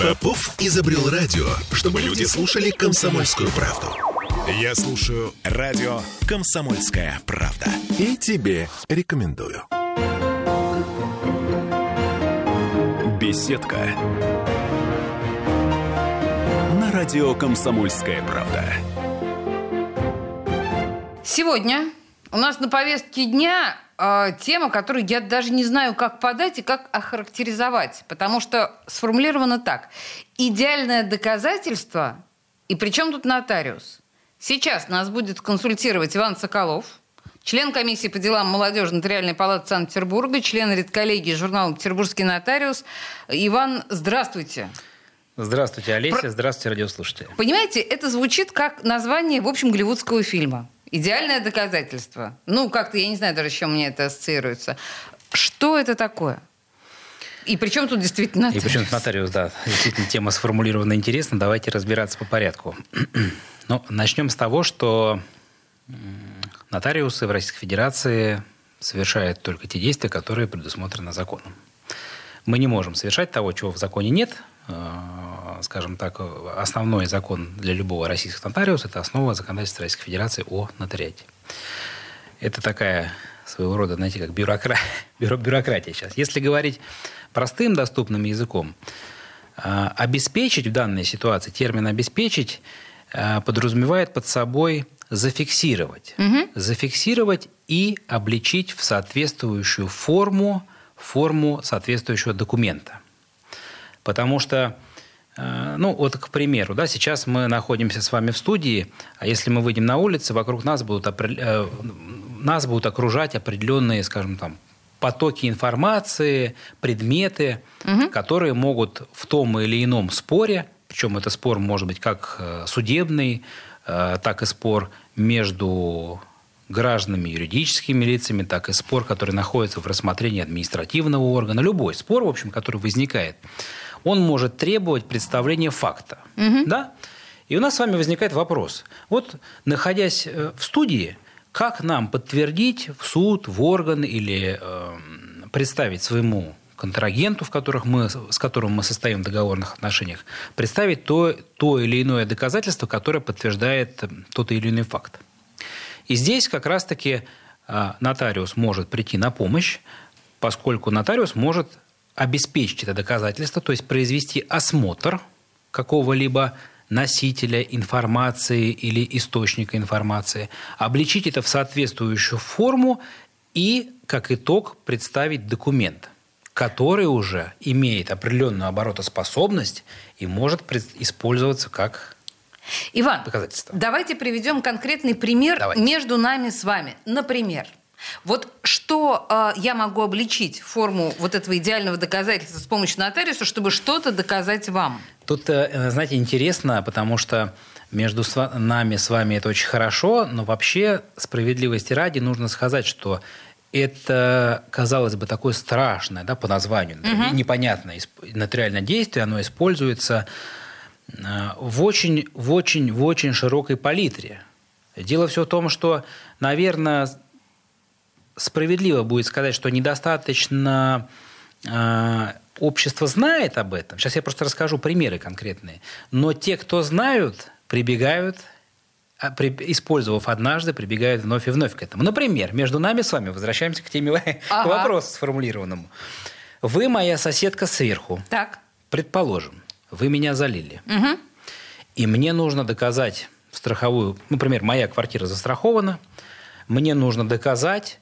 Попов изобрел радио, чтобы люди слушали комсомольскую правду. Я слушаю радио «Комсомольская правда». И тебе рекомендую. Беседка. На радио «Комсомольская правда». Сегодня у нас на повестке дня э, тема, которую я даже не знаю, как подать и как охарактеризовать. Потому что сформулировано так. Идеальное доказательство, и причем тут нотариус? Сейчас нас будет консультировать Иван Соколов, член комиссии по делам молодежи Нотариальной палаты Санкт-Петербурга, член редколлегии журнала «Петербургский нотариус». Иван, здравствуйте. Здравствуйте, Олеся. Про... Здравствуйте, радиослушатели. Понимаете, это звучит как название, в общем, голливудского фильма. Идеальное доказательство. Ну, как-то, я не знаю даже, с чем мне это ассоциируется. Что это такое? И причем тут действительно нотариус? И причем тут нотариус, да. Действительно, тема сформулирована интересно. Давайте разбираться по порядку. Ну, начнем с того, что нотариусы в Российской Федерации совершают только те действия, которые предусмотрены законом. Мы не можем совершать того, чего в законе нет. Э, скажем так, основной закон для любого российского нотариуса – это основа законодательства Российской Федерации о нотариате. Это такая своего рода, знаете, как бюрокра... бюро... бюрократия сейчас. Если говорить простым доступным языком, э, обеспечить в данной ситуации, термин «обеспечить» э, подразумевает под собой зафиксировать. Угу. Зафиксировать и обличить в соответствующую форму форму соответствующего документа. Потому что, э, ну вот, к примеру, да, сейчас мы находимся с вами в студии, а если мы выйдем на улицу, вокруг нас будут, э, нас будут окружать определенные, скажем там, потоки информации, предметы, угу. которые могут в том или ином споре, причем это спор может быть как э, судебный, так и спор между гражданами, юридическими лицами, так и спор, который находится в рассмотрении административного органа. Любой спор, в общем, который возникает, он может требовать представления факта. Угу. Да? И у нас с вами возникает вопрос. Вот, находясь э, в студии, как нам подтвердить в суд, в орган или э, представить своему контрагенту, в которых мы, с которым мы состоим в договорных отношениях, представить то, то или иное доказательство, которое подтверждает э, тот или иной факт. И здесь как раз-таки а, нотариус может прийти на помощь, поскольку нотариус может обеспечить это доказательство, то есть произвести осмотр какого-либо носителя информации или источника информации, обличить это в соответствующую форму и, как итог, представить документ, который уже имеет определенную оборотоспособность и может использоваться как Иван, давайте приведем конкретный пример давайте. между нами с вами. Например, вот что э, я могу обличить форму вот этого идеального доказательства с помощью нотариуса, чтобы что-то доказать вам? Тут, э, знаете, интересно, потому что между нами с вами это очень хорошо, но вообще справедливости ради нужно сказать, что это, казалось бы, такое страшное да, по названию, угу. непонятное нотариальное действие, оно используется Э, в очень, в очень, в очень широкой палитре. Дело все в том, что, наверное, справедливо будет сказать, что недостаточно э, общество знает об этом. Сейчас я просто расскажу примеры конкретные. Но те, кто знают, прибегают а, использовав однажды, прибегают вновь и вновь к этому. Например, между нами с вами, возвращаемся к теме, ага. к вопросу сформулированному. Вы моя соседка сверху. Так. Предположим вы меня залили. Угу. И мне нужно доказать страховую, например, моя квартира застрахована, мне нужно доказать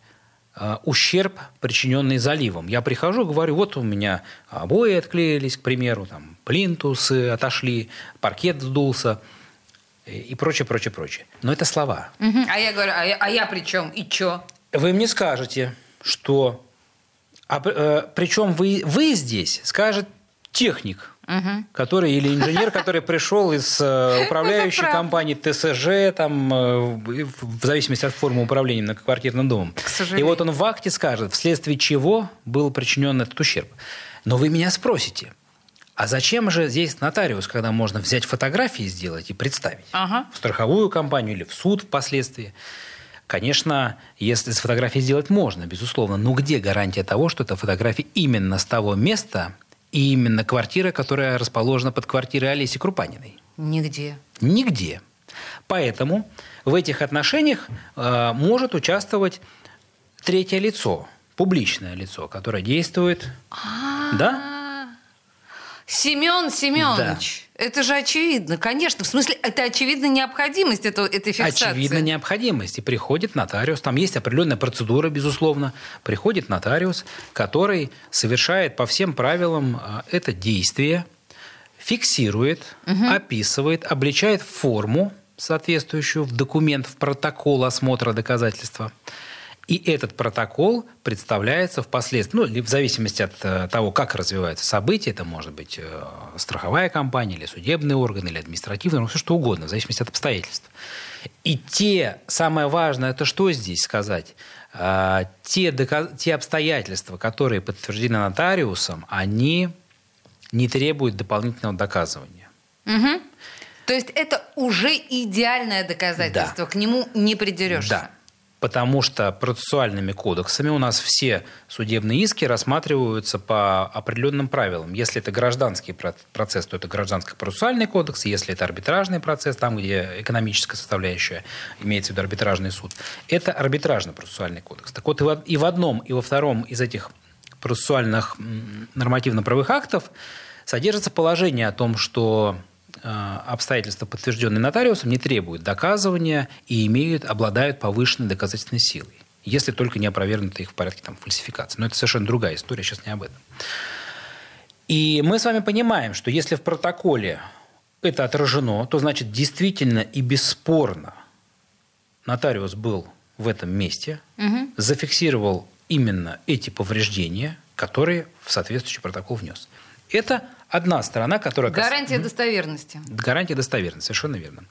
э, ущерб, причиненный заливом. Я прихожу, говорю, вот у меня обои отклеились, к примеру, там плинтусы отошли, паркет сдулся и прочее, прочее, прочее. Но это слова. Угу. А я говорю, а я, а я при чем? И чё? Вы мне скажете, что... А, э, причем вы, вы здесь скажет техник, угу. который или инженер, который пришел из э, управляющей компании ТСЖ, там, э, в зависимости от формы управления многоквартирным домом. И вот он в акте скажет, вследствие чего был причинен этот ущерб. Но вы меня спросите, а зачем же здесь нотариус, когда можно взять фотографии сделать и представить ага. в страховую компанию или в суд впоследствии? Конечно, если с фотографией сделать можно, безусловно, но где гарантия того, что эта фотография именно с того места, именно квартира, которая расположена под квартирой Олеси Крупаниной. Нигде. Нигде. Поэтому в этих отношениях э, может участвовать третье лицо, публичное лицо, которое действует. А-а-а. Да? Семен Семенович, да. это же очевидно, конечно. В смысле, это очевидно необходимость это, этой фиксации. Очевидно необходимость. И приходит нотариус, там есть определенная процедура, безусловно. Приходит нотариус, который совершает по всем правилам а, это действие, фиксирует, угу. описывает, обличает форму соответствующую в документ, в протокол осмотра доказательства – и этот протокол представляется впоследствии, ну, в зависимости от э, того, как развиваются события, это может быть э, страховая компания, или судебный орган, или административный, ну, все что угодно, в зависимости от обстоятельств. И те, самое важное, это что здесь сказать, а, те, те обстоятельства, которые подтверждены нотариусом, они не требуют дополнительного доказывания. Угу. То есть это уже идеальное доказательство, да. к нему не придерешься. Да потому что процессуальными кодексами у нас все судебные иски рассматриваются по определенным правилам. Если это гражданский процесс, то это гражданско-процессуальный кодекс. Если это арбитражный процесс, там, где экономическая составляющая, имеется в виду арбитражный суд, это арбитражно-процессуальный кодекс. Так вот, и в одном, и во втором из этих процессуальных нормативно-правовых актов содержится положение о том, что обстоятельства, подтвержденные нотариусом, не требуют доказывания и имеют, обладают повышенной доказательной силой, если только не опровергнуты их в порядке там, фальсификации. Но это совершенно другая история, сейчас не об этом. И мы с вами понимаем, что если в протоколе это отражено, то значит действительно и бесспорно нотариус был в этом месте, угу. зафиксировал именно эти повреждения, которые в соответствующий протокол внес. Это одна сторона, которая... Гарантия кас... достоверности. Гарантия достоверности, совершенно верно.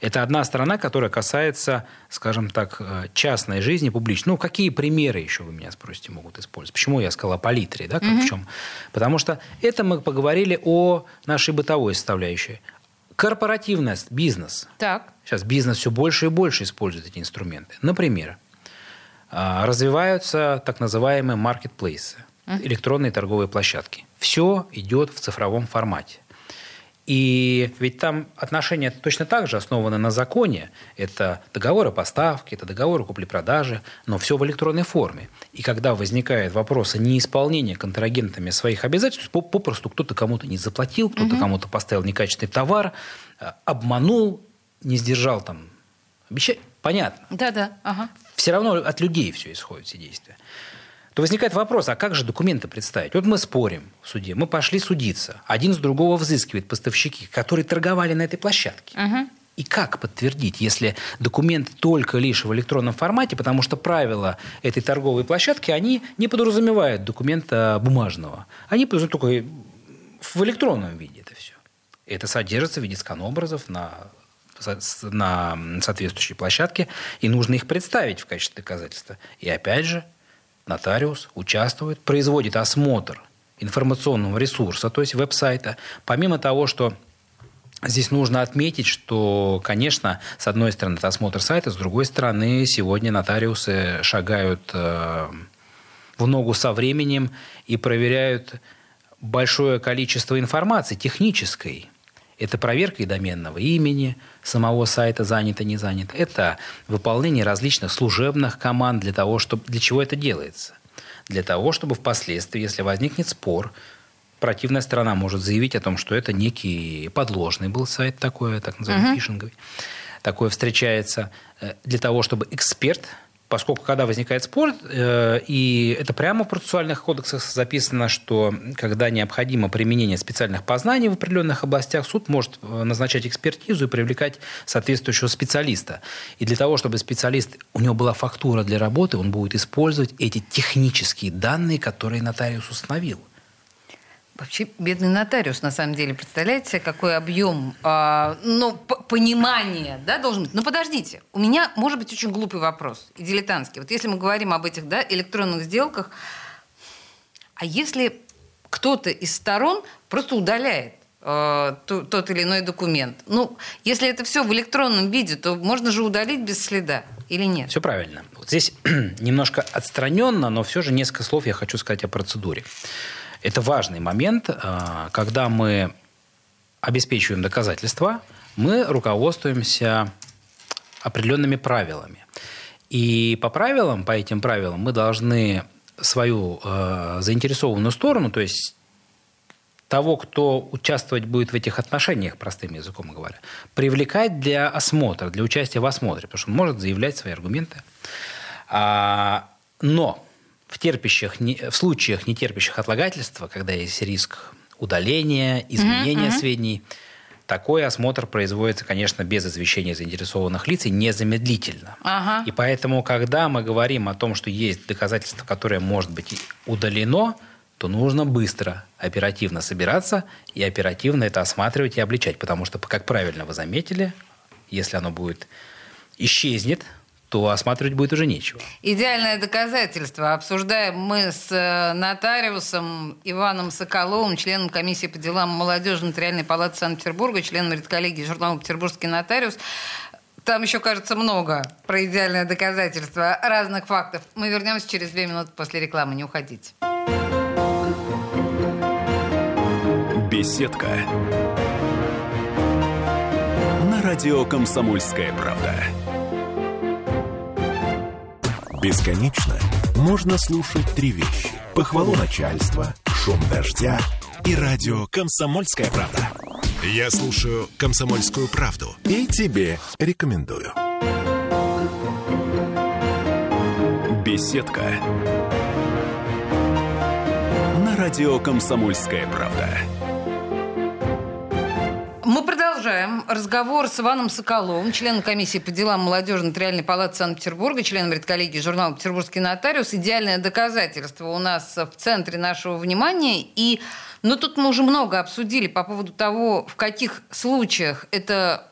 Это одна сторона, которая касается, скажем так, э, частной жизни, публичной. Ну, какие примеры еще вы меня спросите могут использовать? Почему я сказала о палитре, да, как угу. в чем? Потому что это мы поговорили о нашей бытовой составляющей. Корпоративность, бизнес. Так. Сейчас бизнес все больше и больше использует эти инструменты. Например, э, развиваются так называемые маркетплейсы, электронные торговые площадки все идет в цифровом формате. И ведь там отношения точно так же основаны на законе. Это договор о поставке, это договор о купле-продаже, но все в электронной форме. И когда возникают вопросы неисполнения контрагентами своих обязательств, попросту кто-то кому-то не заплатил, кто-то угу. кому-то поставил некачественный товар, э, обманул, не сдержал там обещание. Понятно. Да-да. Ага. Все равно от людей все исходит, все действия то возникает вопрос, а как же документы представить? Вот мы спорим в суде, мы пошли судиться, один с другого взыскивает поставщики, которые торговали на этой площадке. Угу. И как подтвердить, если документы только лишь в электронном формате, потому что правила этой торговой площадки, они не подразумевают документа бумажного. Они подразумевают только в электронном виде это все. Это содержится в виде сканобразов на на соответствующей площадке, и нужно их представить в качестве доказательства. И опять же, нотариус участвует, производит осмотр информационного ресурса, то есть веб-сайта. Помимо того, что Здесь нужно отметить, что, конечно, с одной стороны, это осмотр сайта, с другой стороны, сегодня нотариусы шагают э, в ногу со временем и проверяют большое количество информации технической. Это проверка и доменного имени, самого сайта занято, не занято. Это выполнение различных служебных команд для того, чтобы, для чего это делается. Для того, чтобы впоследствии, если возникнет спор, противная сторона может заявить о том, что это некий подложный был сайт такой, так называемый uh-huh. фишинговый. Такое встречается э, для того, чтобы эксперт поскольку когда возникает спор, э, и это прямо в процессуальных кодексах записано, что когда необходимо применение специальных познаний в определенных областях, суд может э, назначать экспертизу и привлекать соответствующего специалиста. И для того, чтобы специалист, у него была фактура для работы, он будет использовать эти технические данные, которые нотариус установил. Вообще бедный нотариус, на самом деле, представляете какой объем, э, ну, понимания, да, должен быть. Но подождите, у меня может быть очень глупый вопрос и дилетантский. Вот если мы говорим об этих, да, электронных сделках, а если кто-то из сторон просто удаляет э, тот или иной документ. Ну, если это все в электронном виде, то можно же удалить без следа или нет? Все правильно. Вот здесь немножко отстраненно, но все же несколько слов я хочу сказать о процедуре. Это важный момент, а, когда мы обеспечиваем доказательства, мы руководствуемся определенными правилами. И по правилам, по этим правилам мы должны свою э, заинтересованную сторону, то есть того, кто участвовать будет в этих отношениях, простым языком говоря, привлекать для осмотра, для участия в осмотре, потому что он может заявлять свои аргументы. А, но в, терпящих, в случаях, не терпящих отлагательства, когда есть риск удаления, изменения uh-huh. сведений, такой осмотр производится, конечно, без извещения заинтересованных лиц и незамедлительно. Ага. И поэтому, когда мы говорим о том, что есть доказательство, которое может быть удалено, то нужно быстро, оперативно собираться и оперативно это осматривать и обличать. Потому что, как правильно вы заметили, если оно будет исчезнет, то осматривать будет уже нечего. Идеальное доказательство. Обсуждаем мы с э, нотариусом Иваном Соколовым, членом комиссии по делам молодежи Нотариальной палаты Санкт-Петербурга, членом редколлегии журнала «Петербургский нотариус». Там еще, кажется, много про идеальное доказательство разных фактов. Мы вернемся через две минуты после рекламы. Не уходите. Беседка. На радио «Комсомольская правда». Бесконечно можно слушать три вещи. Похвалу начальства, шум дождя и радио «Комсомольская правда». Я слушаю «Комсомольскую правду» и тебе рекомендую. Беседка. На радио «Комсомольская правда». Продолжаем разговор с Иваном Соколовым, членом комиссии по делам молодежи Нотариальной палаты Санкт-Петербурга, членом редколлегии журнала «Петербургский нотариус». Идеальное доказательство у нас в центре нашего внимания. И ну, тут мы уже много обсудили по поводу того, в каких случаях это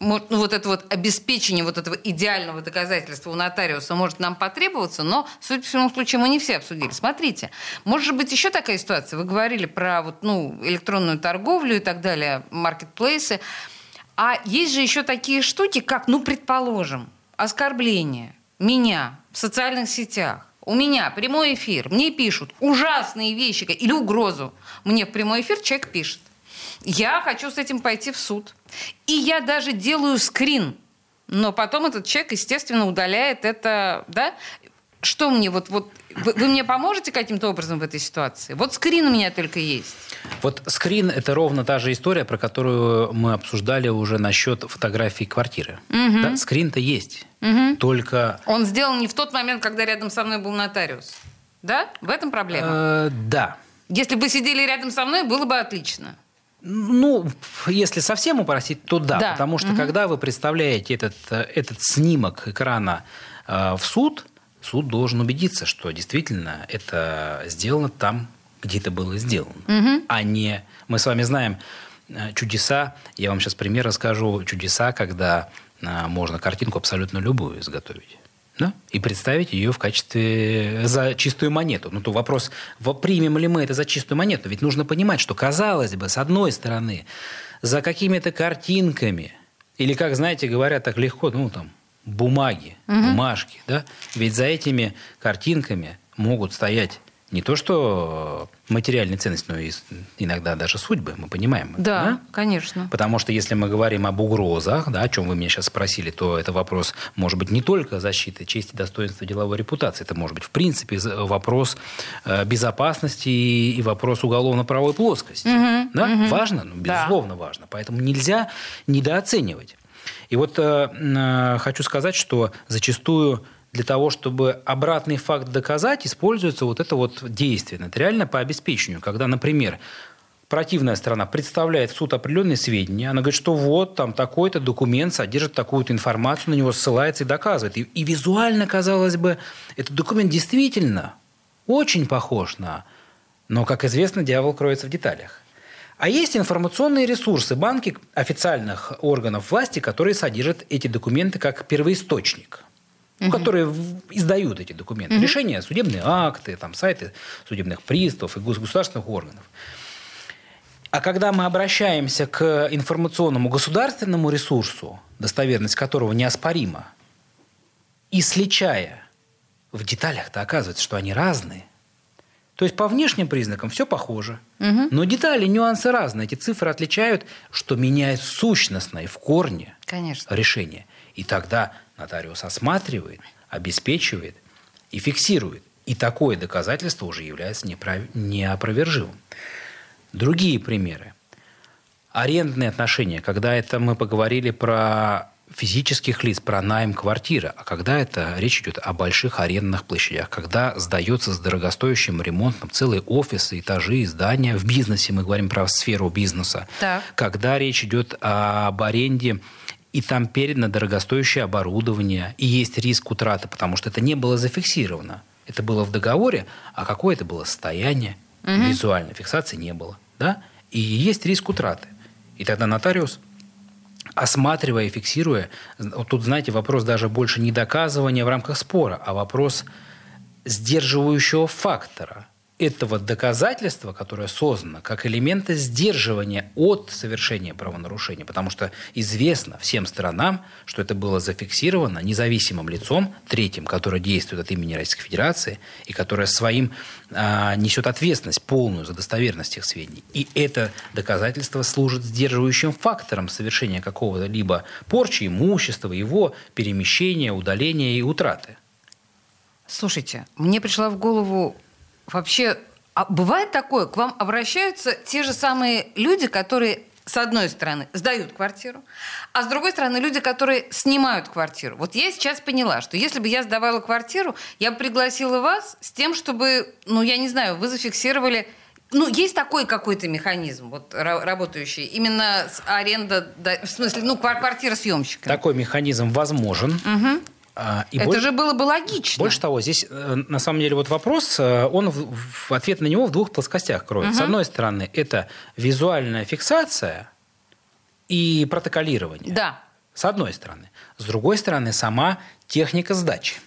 ну, вот это вот обеспечение вот этого идеального доказательства у нотариуса может нам потребоваться, но, судя по всему случаю, мы не все обсудили. Смотрите, может быть еще такая ситуация. Вы говорили про вот, ну, электронную торговлю и так далее, маркетплейсы. А есть же еще такие штуки, как, ну, предположим, оскорбление меня в социальных сетях. У меня прямой эфир, мне пишут ужасные вещи или угрозу. Мне в прямой эфир человек пишет. Я хочу с этим пойти в суд. И я даже делаю скрин. Но потом этот человек, естественно, удаляет это, да? Что мне вот, вот вы, вы мне поможете каким-то образом в этой ситуации? Вот скрин у меня только есть. Вот скрин – это ровно та же история, про которую мы обсуждали уже насчет фотографии квартиры. Угу. Да, скрин-то есть. Угу. Только... Он сделан не в тот момент, когда рядом со мной был нотариус. Да? В этом проблема? Э, да. Если бы сидели рядом со мной, было бы отлично. Ну, если совсем упростить, то да. да. Потому что угу. когда вы представляете этот, этот снимок экрана э, в суд, суд должен убедиться, что действительно это сделано там, где это было сделано. Угу. А не... Мы с вами знаем э, чудеса. Я вам сейчас пример расскажу. Чудеса, когда э, можно картинку абсолютно любую изготовить да, и представить ее в качестве за чистую монету. Ну, то вопрос, примем ли мы это за чистую монету? Ведь нужно понимать, что, казалось бы, с одной стороны, за какими-то картинками, или, как, знаете, говорят так легко, ну, там, бумаги, угу. бумажки, да, ведь за этими картинками могут стоять не то что материальная ценность, но и иногда даже судьбы, мы понимаем. Да, да, конечно. Потому что если мы говорим об угрозах, да, о чем вы меня сейчас спросили, то это вопрос, может быть, не только защиты чести, достоинства, деловой репутации. Это может быть, в принципе, вопрос э, безопасности и вопрос уголовно-правовой плоскости. Угу, да? угу. Важно? Ну, безусловно, да. важно. Поэтому нельзя недооценивать. И вот э, э, хочу сказать, что зачастую для того, чтобы обратный факт доказать, используется вот это вот действие нотариально по обеспечению. Когда, например, противная сторона представляет в суд определенные сведения, она говорит, что вот там такой-то документ содержит такую-то информацию, на него ссылается и доказывает. И, и визуально, казалось бы, этот документ действительно очень похож на... Но, как известно, дьявол кроется в деталях. А есть информационные ресурсы, банки официальных органов власти, которые содержат эти документы как первоисточник – угу. которые издают эти документы. Угу. Решения, судебные акты, там, сайты судебных приставов и государственных органов. А когда мы обращаемся к информационному государственному ресурсу, достоверность которого неоспорима, и сличая в деталях-то оказывается, что они разные, То есть по внешним признакам все похоже. Угу. Но детали, нюансы разные. Эти цифры отличают, что меняет сущностное в корне Конечно. решение. И тогда нотариус осматривает, обеспечивает и фиксирует. И такое доказательство уже является неопровержимым. Другие примеры. Арендные отношения, когда это мы поговорили про физических лиц, про найм квартиры, а когда это речь идет о больших арендных площадях, когда сдается с дорогостоящим ремонтом целые офисы, этажи, здания в бизнесе, мы говорим про сферу бизнеса, так. когда речь идет об аренде и там передано дорогостоящее оборудование, и есть риск утраты, потому что это не было зафиксировано. Это было в договоре, а какое это было состояние, угу. визуальной фиксации не было. Да? И есть риск утраты. И тогда нотариус осматривая и фиксируя, тут, знаете, вопрос даже больше не доказывания в рамках спора, а вопрос сдерживающего фактора этого доказательства, которое создано как элемента сдерживания от совершения правонарушения. Потому что известно всем сторонам, что это было зафиксировано независимым лицом, третьим, который действует от имени Российской Федерации и которое своим а, несет ответственность полную за достоверность этих сведений. И это доказательство служит сдерживающим фактором совершения какого-либо порчи имущества, его перемещения, удаления и утраты. Слушайте, мне пришла в голову вообще а бывает такое, к вам обращаются те же самые люди, которые с одной стороны, сдают квартиру, а с другой стороны, люди, которые снимают квартиру. Вот я сейчас поняла, что если бы я сдавала квартиру, я бы пригласила вас с тем, чтобы, ну, я не знаю, вы зафиксировали ну, есть такой какой-то механизм, вот, работающий, именно с аренда, в смысле, ну, квартира съемщика. Такой механизм возможен. Угу. А, и Это больше, же было бы логично. Больше того, здесь э, на самом деле вот вопрос, э, он в, в ответ на него в двух плоскостях кроется. Угу. С одной стороны, это визуальная фиксация и протоколирование. Да. С одной стороны. С другой стороны, сама техника сдачи.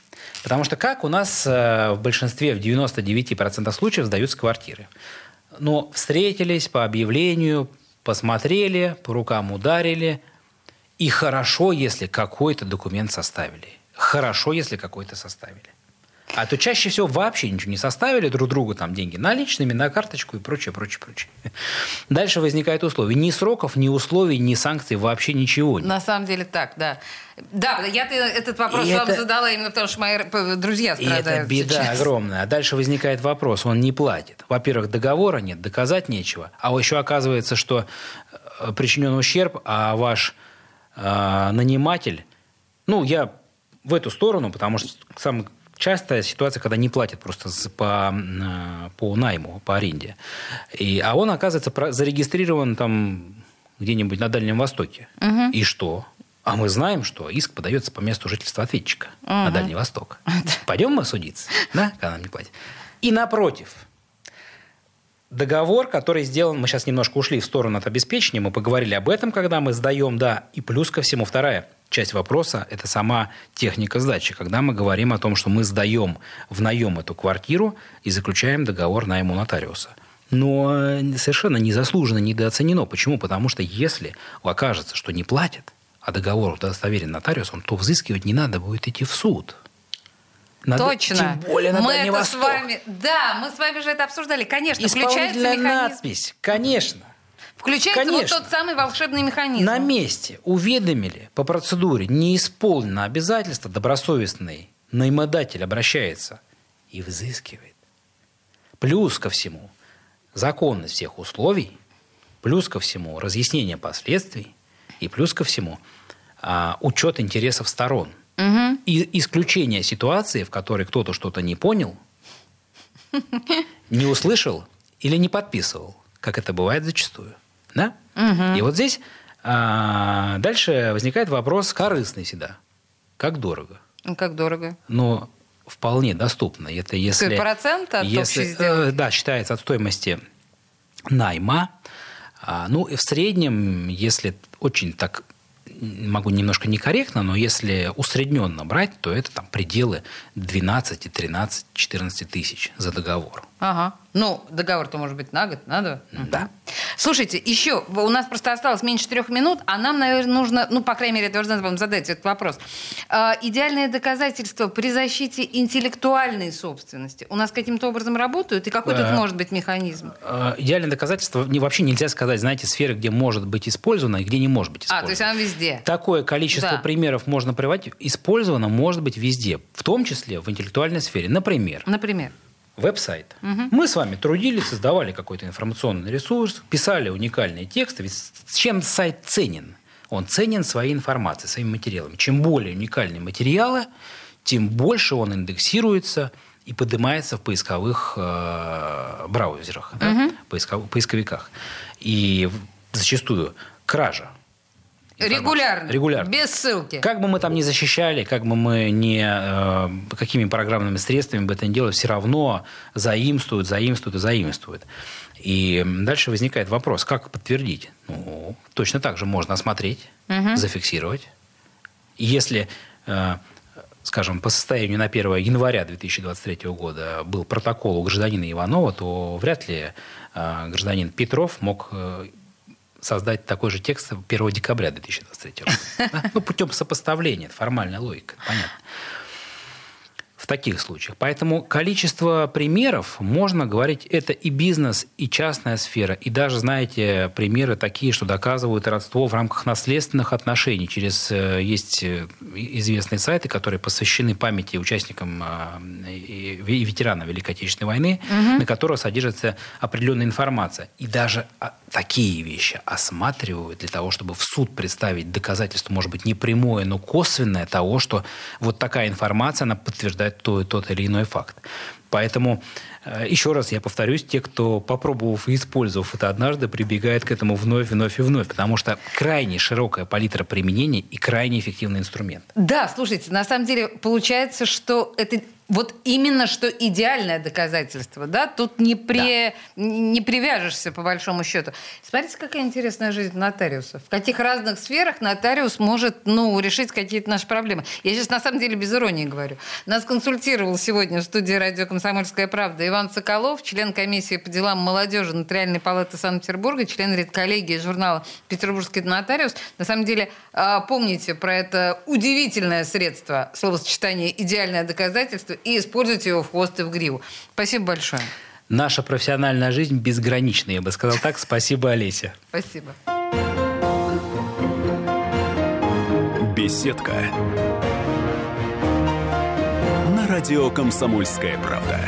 Потому что как у нас э, в большинстве, в 99% случаев сдаются квартиры? Ну, встретились по объявлению, посмотрели, по рукам ударили, и хорошо, если какой-то документ составили хорошо, если какой-то составили. А то чаще всего вообще ничего не составили друг другу там деньги наличными, на карточку и прочее, прочее, прочее. Дальше возникает условие. Ни сроков, ни условий, ни санкций, вообще ничего. На самом деле так, да. Да, я этот вопрос и вам это... задала именно потому, что мои друзья страдают. И это беда сейчас. огромная. А дальше возникает вопрос. Он не платит. Во-первых, договора нет, доказать нечего. А еще оказывается, что э, причинен ущерб, а ваш э, наниматель, ну, я в эту сторону, потому что самая частая ситуация, когда не платят просто по, э, по найму, по аренде. И, а он, оказывается, зарегистрирован там где-нибудь на Дальнем Востоке. Угу. И что? А мы знаем, что иск подается по месту жительства ответчика угу. на Дальний Восток. Пойдем мы судиться, да, когда нам не платят. И напротив, договор, который сделан, мы сейчас немножко ушли в сторону от обеспечения, мы поговорили об этом, когда мы сдаем, да, и плюс ко всему вторая – часть вопроса – это сама техника сдачи. Когда мы говорим о том, что мы сдаем в наем эту квартиру и заключаем договор найму нотариуса. Но э, совершенно незаслуженно недооценено. Почему? Потому что если окажется, что не платят, а договор удостоверен нотариусом, то взыскивать не надо будет идти в суд. Надо, Точно. Тем более на мы Дальний это Восток. с вами, да, мы с вами же это обсуждали. Конечно, включается механизм. надпись, конечно. Включается Конечно. вот тот самый волшебный механизм. На месте уведомили по процедуре, не исполнено обязательство, добросовестный наимодатель обращается и взыскивает. Плюс ко всему, законность всех условий, плюс ко всему, разъяснение последствий, и плюс ко всему, а, учет интересов сторон. Угу. И исключение ситуации, в которой кто-то что-то не понял, не услышал или не подписывал, как это бывает зачастую. Да? Угу. И вот здесь а, дальше возникает вопрос корыстный всегда. Как дорого? Ну, как дорого? Но вполне доступно. Это если... процент от если, э, Да, считается от стоимости найма. А, ну, и в среднем, если очень так могу немножко некорректно, но если усредненно брать, то это там пределы 12, 13, 14 тысяч за договор. Ага. Ну, договор-то может быть на год, надо. Да. Слушайте, еще, у нас просто осталось меньше трех минут, а нам, наверное, нужно, ну, по крайней мере, я должна вам задать этот вопрос. А, идеальное доказательство при защите интеллектуальной собственности у нас каким-то образом работают? И какой тут А, может быть механизм? Э, Идеальное доказательство не- вообще нельзя сказать, знаете, сферы, где может быть использовано и где не может быть А, использовано. то есть она везде. Такое количество Да. примеров можно приводить. Использовано может быть везде, в том числе в интеллектуальной сфере. Например, Например. Веб-сайт. Мы с вами трудились, создавали какой-то информационный ресурс, писали уникальные тексты. Ведь чем сайт ценен? Он ценен своей информацией, своими материалами. Чем более уникальные материалы, тем больше он индексируется и поднимается в поисковых э, браузерах, да, поисков- поисковиках. И зачастую кража. Регулярно. Регулярно. Без ссылки. Как бы мы там ни защищали, как бы мы не э, какими программными средствами бы это ни делали, все равно заимствуют, заимствуют и заимствуют. И дальше возникает вопрос, как подтвердить? Ну, точно так же можно осмотреть, зафиксировать. И Если, э, скажем, по состоянию на 1 января 2023 года был протокол у гражданина Иванова, то вряд ли э, гражданин Петров мог э, создать такой же текст 1 декабря 2023 года. Да? Ну, путем сопоставления, формальная логика, понятно. В таких случаях. Поэтому количество примеров, можно говорить, это и бизнес, и частная сфера, и даже, знаете, примеры такие, что доказывают родство в рамках наследственных отношений. Через э, есть э, известные сайты, которые посвящены памяти участникам э, и ветеранам Великой Отечественной войны, на которых содержится определенная информация. И даже а, такие вещи осматривают для того, чтобы в суд представить доказательство, может быть, не прямое, но косвенное того, что вот такая информация, она подтверждает то, тот или иной факт. Поэтому, э, еще раз я повторюсь, те, кто, попробовав и использовав это однажды, прибегает к этому вновь, вновь и вновь, потому что крайне широкая палитра применения и крайне эффективный инструмент. Да, слушайте, на самом деле получается, что это вот именно что идеальное доказательство, да? Тут не, при, не привяжешься, по большому счету. Смотрите, какая интересная жизнь нотариусов. В каких разных сферах нотариус может, ну, решить какие-то наши проблемы. Я сейчас, на самом деле, без иронии говорю. Нас консультировал сегодня в студии радио «Комсомольская правда» Иван Соколов, член комиссии по делам молодежи Нотариальной палаты Санкт-Петербурга, член редколлегии журнала «Петербургский нотариус». На самом деле, а, помните про это удивительное средство словосочетание «идеальное доказательство» и используйте его в хвост и в гриву. Спасибо большое. Наша профессиональная жизнь безгранична, я бы сказал так. Спасибо, Олеся. Спасибо. Беседка. На радио «Комсомольская правда».